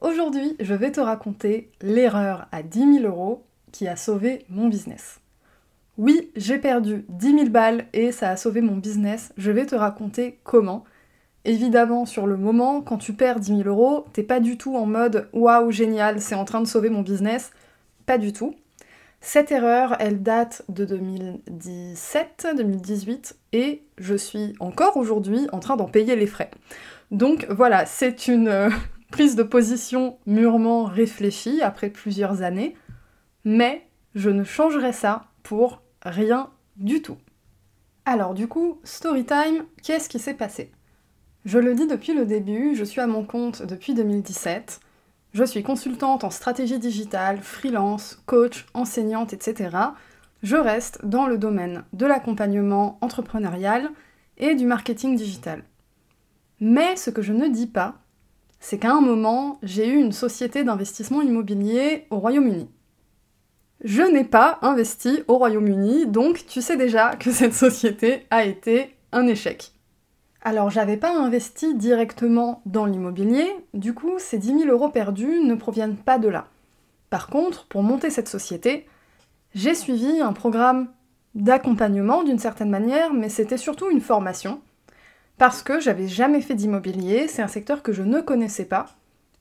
Aujourd'hui, je vais te raconter l'erreur à 10 000 euros qui a sauvé mon business. Oui, j'ai perdu 10 000 balles et ça a sauvé mon business. Je vais te raconter comment. Évidemment, sur le moment, quand tu perds 10 000 euros, t'es pas du tout en mode waouh, génial, c'est en train de sauver mon business. Pas du tout. Cette erreur, elle date de 2017-2018 et je suis encore aujourd'hui en train d'en payer les frais. Donc voilà, c'est une euh, prise de position mûrement réfléchie après plusieurs années, mais je ne changerai ça pour rien du tout. Alors du coup, story time, qu'est-ce qui s'est passé? Je le dis depuis le début, je suis à mon compte depuis 2017. Je suis consultante en stratégie digitale, freelance, coach, enseignante, etc. Je reste dans le domaine de l'accompagnement entrepreneurial et du marketing digital. Mais ce que je ne dis pas, c'est qu'à un moment, j'ai eu une société d'investissement immobilier au Royaume-Uni. Je n'ai pas investi au Royaume-Uni, donc tu sais déjà que cette société a été un échec. Alors j'avais pas investi directement dans l'immobilier, du coup ces 10 000 euros perdus ne proviennent pas de là. Par contre, pour monter cette société, j'ai suivi un programme d'accompagnement d'une certaine manière, mais c'était surtout une formation, parce que j'avais jamais fait d'immobilier, c'est un secteur que je ne connaissais pas,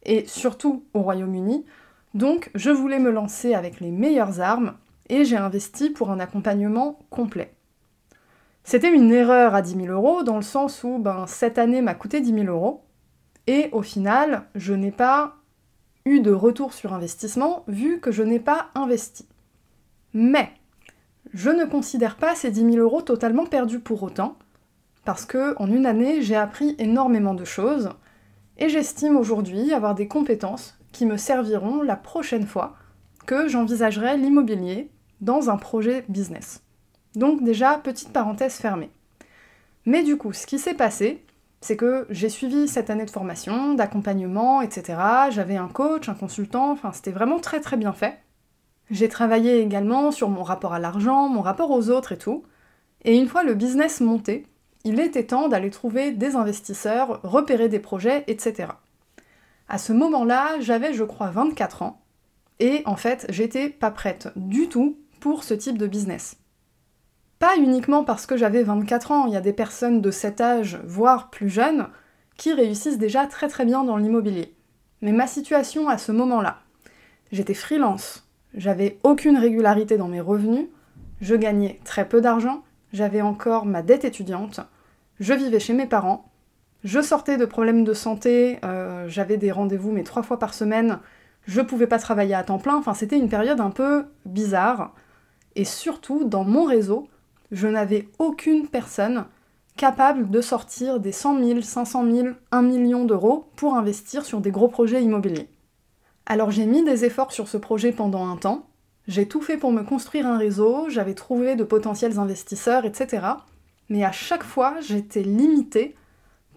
et surtout au Royaume-Uni, donc je voulais me lancer avec les meilleures armes, et j'ai investi pour un accompagnement complet. C'était une erreur à 10 000 euros, dans le sens où ben, cette année m'a coûté 10 000 euros, et au final, je n'ai pas eu de retour sur investissement, vu que je n'ai pas investi. Mais, je ne considère pas ces 10 000 euros totalement perdus pour autant, parce que en une année, j'ai appris énormément de choses, et j'estime aujourd'hui avoir des compétences qui me serviront la prochaine fois que j'envisagerai l'immobilier dans un projet business. Donc déjà, petite parenthèse fermée. Mais du coup, ce qui s'est passé, c'est que j'ai suivi cette année de formation, d'accompagnement, etc. J'avais un coach, un consultant, enfin c'était vraiment très très bien fait. J'ai travaillé également sur mon rapport à l'argent, mon rapport aux autres et tout. Et une fois le business monté, il était temps d'aller trouver des investisseurs, repérer des projets, etc. À ce moment-là, j'avais je crois 24 ans, et en fait j'étais pas prête du tout pour ce type de business. Pas uniquement parce que j'avais 24 ans, il y a des personnes de cet âge, voire plus jeunes, qui réussissent déjà très très bien dans l'immobilier. Mais ma situation à ce moment-là, j'étais freelance, j'avais aucune régularité dans mes revenus, je gagnais très peu d'argent, j'avais encore ma dette étudiante, je vivais chez mes parents, je sortais de problèmes de santé, euh, j'avais des rendez-vous mais trois fois par semaine, je pouvais pas travailler à temps plein, enfin c'était une période un peu bizarre. Et surtout, dans mon réseau, je n'avais aucune personne capable de sortir des 100 000, 500 000, 1 million d'euros pour investir sur des gros projets immobiliers. Alors j'ai mis des efforts sur ce projet pendant un temps, j'ai tout fait pour me construire un réseau, j'avais trouvé de potentiels investisseurs, etc. Mais à chaque fois, j'étais limitée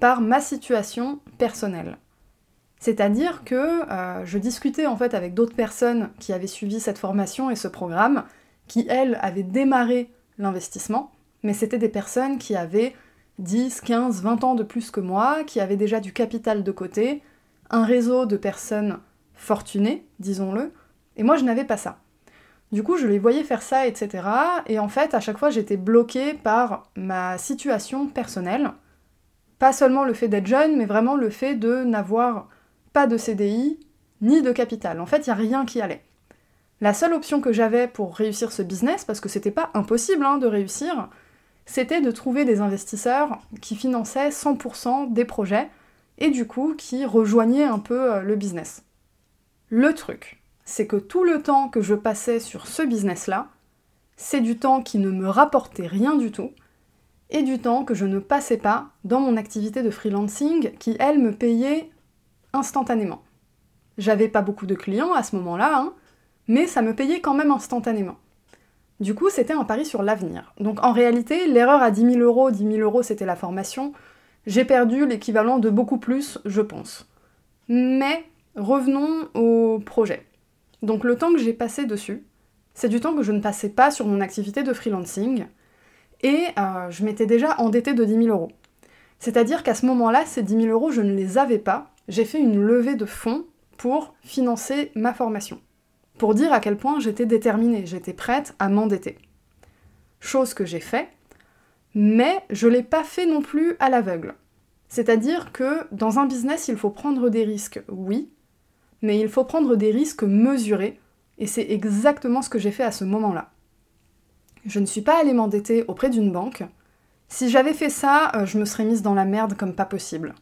par ma situation personnelle. C'est-à-dire que euh, je discutais en fait avec d'autres personnes qui avaient suivi cette formation et ce programme, qui elles avaient démarré l'investissement, mais c'était des personnes qui avaient 10, 15, 20 ans de plus que moi, qui avaient déjà du capital de côté, un réseau de personnes fortunées, disons-le, et moi je n'avais pas ça. Du coup, je les voyais faire ça, etc. Et en fait, à chaque fois, j'étais bloquée par ma situation personnelle. Pas seulement le fait d'être jeune, mais vraiment le fait de n'avoir pas de CDI ni de capital. En fait, il n'y a rien qui allait. La seule option que j'avais pour réussir ce business, parce que c'était pas impossible hein, de réussir, c'était de trouver des investisseurs qui finançaient 100% des projets et du coup qui rejoignaient un peu euh, le business. Le truc, c'est que tout le temps que je passais sur ce business-là, c'est du temps qui ne me rapportait rien du tout et du temps que je ne passais pas dans mon activité de freelancing qui, elle, me payait instantanément. J'avais pas beaucoup de clients à ce moment-là, hein, mais ça me payait quand même instantanément. Du coup, c'était un pari sur l'avenir. Donc en réalité, l'erreur à 10 000 euros, 10 000 euros c'était la formation, j'ai perdu l'équivalent de beaucoup plus, je pense. Mais revenons au projet. Donc le temps que j'ai passé dessus, c'est du temps que je ne passais pas sur mon activité de freelancing, et euh, je m'étais déjà endettée de 10 000 euros. C'est-à-dire qu'à ce moment-là, ces 10 000 euros, je ne les avais pas. J'ai fait une levée de fonds pour financer ma formation. Pour dire à quel point j'étais déterminée, j'étais prête à m'endetter. Chose que j'ai fait, mais je ne l'ai pas fait non plus à l'aveugle. C'est-à-dire que dans un business, il faut prendre des risques, oui, mais il faut prendre des risques mesurés, et c'est exactement ce que j'ai fait à ce moment-là. Je ne suis pas allée m'endetter auprès d'une banque. Si j'avais fait ça, euh, je me serais mise dans la merde comme pas possible.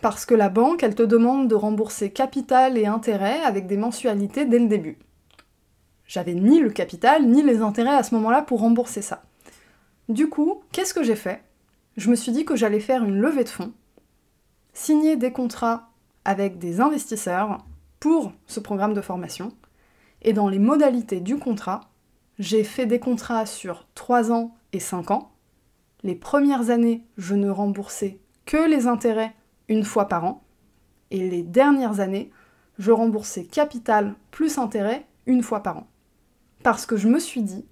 Parce que la banque, elle te demande de rembourser capital et intérêt avec des mensualités dès le début. J'avais ni le capital ni les intérêts à ce moment-là pour rembourser ça. Du coup, qu'est-ce que j'ai fait? Je me suis dit que j'allais faire une levée de fonds, signer des contrats avec des investisseurs pour ce programme de formation, et dans les modalités du contrat, j'ai fait des contrats sur 3 ans et 5 ans. Les premières années, je ne remboursais que les intérêts une fois par an. Et les dernières années, je remboursais capital plus intérêt une fois par an. Parce que je me suis dit,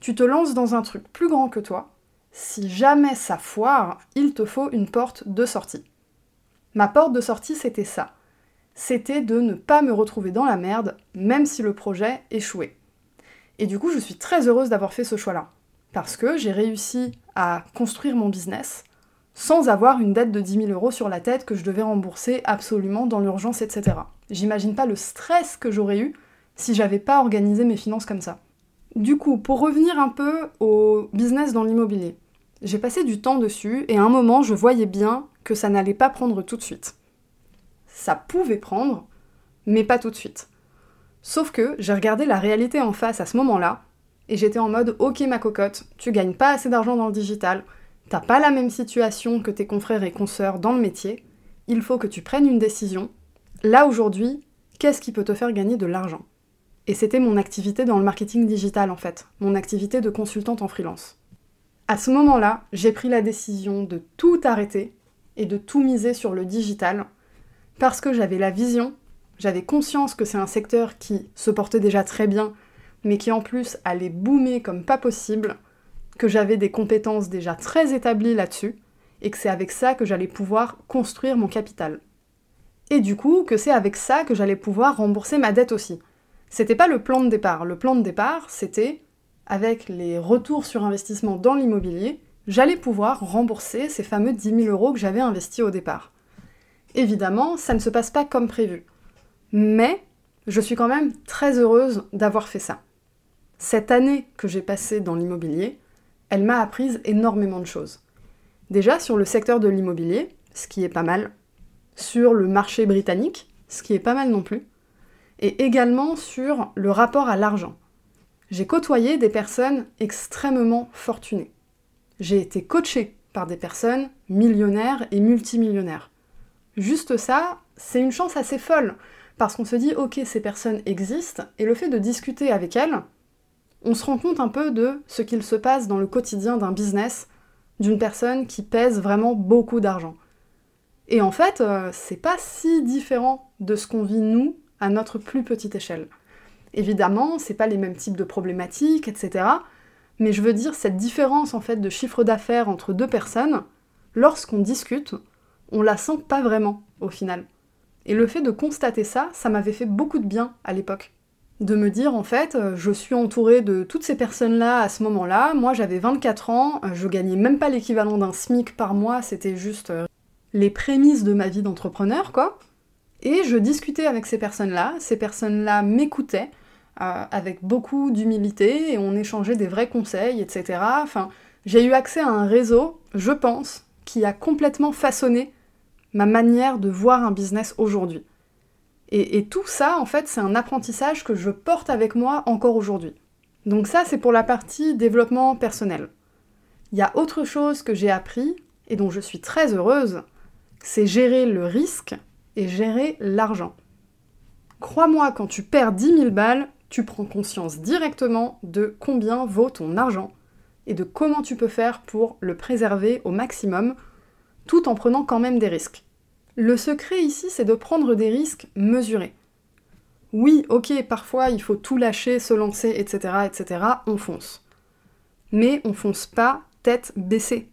tu te lances dans un truc plus grand que toi, si jamais ça foire, il te faut une porte de sortie. Ma porte de sortie, c'était ça. C'était de ne pas me retrouver dans la merde, même si le projet échouait. Et du coup, je suis très heureuse d'avoir fait ce choix-là. Parce que j'ai réussi à construire mon business sans avoir une dette de 10 000 euros sur la tête que je devais rembourser absolument dans l'urgence, etc. J'imagine pas le stress que j'aurais eu si j'avais pas organisé mes finances comme ça. Du coup, pour revenir un peu au business dans l'immobilier, j'ai passé du temps dessus et à un moment, je voyais bien que ça n'allait pas prendre tout de suite. Ça pouvait prendre, mais pas tout de suite. Sauf que j'ai regardé la réalité en face à ce moment-là, et j'étais en mode ok ma cocotte, tu gagnes pas assez d'argent dans le digital, t'as pas la même situation que tes confrères et consoeurs dans le métier, il faut que tu prennes une décision. Là aujourd'hui, qu'est-ce qui peut te faire gagner de l'argent? Et c'était mon activité dans le marketing digital en fait, mon activité de consultante en freelance. À ce moment-là, j'ai pris la décision de tout arrêter et de tout miser sur le digital parce que j'avais la vision j'avais conscience que c'est un secteur qui se portait déjà très bien, mais qui en plus allait boomer comme pas possible, que j'avais des compétences déjà très établies là-dessus, et que c'est avec ça que j'allais pouvoir construire mon capital. Et du coup, que c'est avec ça que j'allais pouvoir rembourser ma dette aussi. C'était pas le plan de départ. Le plan de départ, c'était, avec les retours sur investissement dans l'immobilier, j'allais pouvoir rembourser ces fameux 10 000 euros que j'avais investis au départ. Évidemment, ça ne se passe pas comme prévu. Mais je suis quand même très heureuse d'avoir fait ça. Cette année que j'ai passée dans l'immobilier, elle m'a appris énormément de choses. Déjà sur le secteur de l'immobilier, ce qui est pas mal, sur le marché britannique, ce qui est pas mal non plus, et également sur le rapport à l'argent. J'ai côtoyé des personnes extrêmement fortunées. J'ai été coachée par des personnes millionnaires et multimillionnaires. Juste ça, c'est une chance assez folle, parce qu'on se dit ok ces personnes existent et le fait de discuter avec elles, on se rend compte un peu de ce qu'il se passe dans le quotidien d'un business d'une personne qui pèse vraiment beaucoup d'argent. Et en fait, euh, c'est pas si différent de ce qu'on vit nous à notre plus petite échelle. Évidemment, c'est pas les mêmes types de problématiques, etc. Mais je veux dire, cette différence en fait de chiffre d'affaires entre deux personnes, lorsqu'on discute, on la sent pas vraiment au final. Et le fait de constater ça, ça m'avait fait beaucoup de bien à l'époque. De me dire, en fait, euh, je suis entourée de toutes ces personnes-là à ce moment-là. Moi, j'avais 24 ans, euh, je gagnais même pas l'équivalent d'un SMIC par mois, c'était juste euh, les prémices de ma vie d'entrepreneur, quoi. Et je discutais avec ces personnes-là, ces personnes-là m'écoutaient avec beaucoup d'humilité et on échangeait des vrais conseils, etc. Enfin, j'ai eu accès à un réseau, je pense, qui a complètement façonné ma manière de voir un business aujourd'hui. Et, tout ça, en fait, c'est un apprentissage que je porte avec moi encore aujourd'hui. Donc ça, c'est pour la partie développement personnel. Il y a autre chose que j'ai appris et dont je suis très heureuse, c'est gérer le risque et gérer l'argent. Crois-moi, quand tu perds 10 000 balles, tu prends conscience directement de combien vaut ton argent et de comment tu peux faire pour le préserver au maximum tout en prenant quand même des risques. Le secret ici, c'est de prendre des risques mesurés. Oui, ok, parfois il faut tout lâcher, se lancer, etc., etc., on fonce. Mais on fonce pas tête baissée.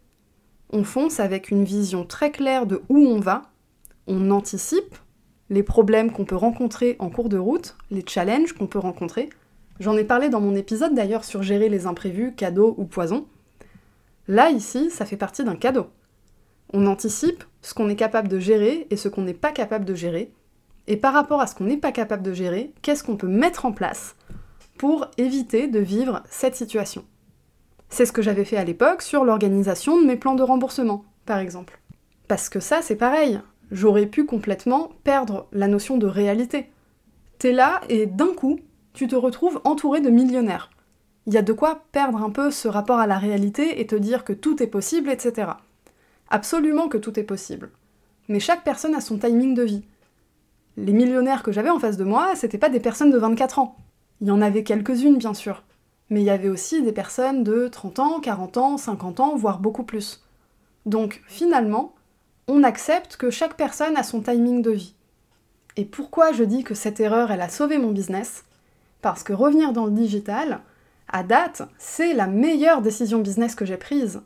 On fonce avec une vision très claire de où on va, on anticipe les problèmes qu'on peut rencontrer en cours de route, les challenges qu'on peut rencontrer. J'en ai parlé dans mon épisode d'ailleurs sur gérer les imprévus, cadeaux ou poisons. Là, ici, ça fait partie d'un cadeau. On anticipe ce qu'on est capable de gérer et ce qu'on n'est pas capable de gérer. Et par rapport à ce qu'on n'est pas capable de gérer, qu'est-ce qu'on peut mettre en place pour éviter de vivre cette situation? C'est ce que j'avais fait à l'époque sur l'organisation de mes plans de remboursement, par exemple. Parce que ça, c'est pareil j'aurais pu complètement perdre la notion de réalité. T'es là et d'un coup, tu te retrouves entouré de millionnaires. Il y a de quoi perdre un peu ce rapport à la réalité et te dire que tout est possible, etc. Absolument que tout est possible. Mais chaque personne a son timing de vie. Les millionnaires que j'avais en face de moi, c'était pas des personnes de 24 ans. Il y en avait quelques-unes, bien sûr. Mais il y avait aussi des personnes de 30 ans, 40 ans, 50 ans, voire beaucoup plus. Donc finalement, on accepte que chaque personne a son timing de vie. Et pourquoi je dis que cette erreur, elle a sauvé mon business? Parce que revenir dans le digital, à date, c'est la meilleure décision business que j'ai prise.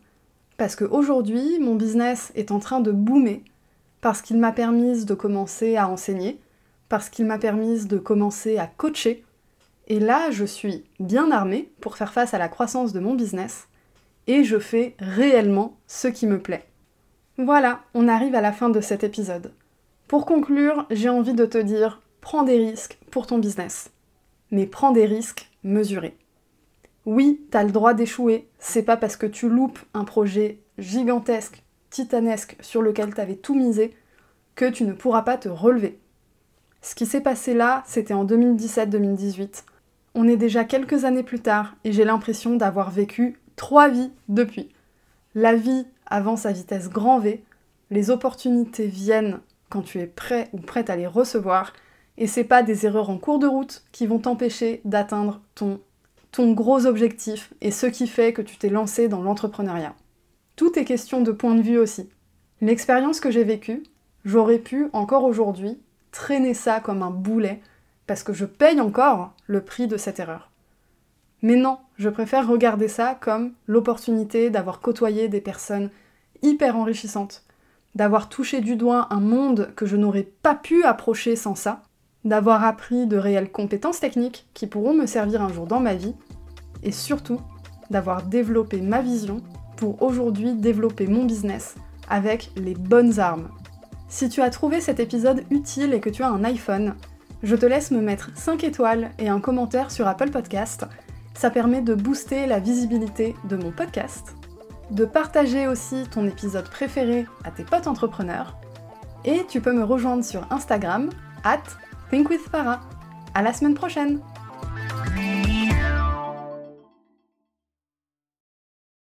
Parce qu'aujourd'hui, mon business est en train de boomer, parce qu'il m'a permis de commencer à enseigner, parce qu'il m'a permis de commencer à coacher. Et là, je suis bien armée pour faire face à la croissance de mon business, et je fais réellement ce qui me plaît. Voilà, on arrive à la fin de cet épisode. Pour conclure, j'ai envie de te dire, prends des risques pour ton business. Mais prends des risques mesurés. Oui, t'as le droit d'échouer, c'est pas parce que tu loupes un projet gigantesque, titanesque, sur lequel t'avais tout misé, que tu ne pourras pas te relever. Ce qui s'est passé là, c'était en 2017-2018. On est déjà quelques années plus tard et j'ai l'impression d'avoir vécu trois vies depuis. La vie avance à vitesse grand V, les opportunités viennent quand tu es prêt ou prête à les recevoir, et c'est pas des erreurs en cours de route qui vont t'empêcher d'atteindre ton, ton gros objectif et ce qui fait que tu t'es lancé dans l'entrepreneuriat. Tout est question de point de vue aussi. L'expérience que j'ai vécue, j'aurais pu encore aujourd'hui traîner ça comme un boulet parce que je paye encore le prix de cette erreur. Mais non, je préfère regarder ça comme l'opportunité d'avoir côtoyé des personnes hyper enrichissantes, d'avoir touché du doigt un monde que je n'aurais pas pu approcher sans ça, d'avoir appris de réelles compétences techniques qui pourront me servir un jour dans ma vie, et surtout d'avoir développé ma vision pour aujourd'hui développer mon business avec les bonnes armes. Si tu as trouvé cet épisode utile et que tu as un iPhone, je te laisse me mettre 5 étoiles et un commentaire sur Apple Podcast ça permet de booster la visibilité de mon podcast, de partager aussi ton épisode préféré à tes potes entrepreneurs, et tu peux me rejoindre sur Instagram, at thinkwithpara. À la semaine prochaine!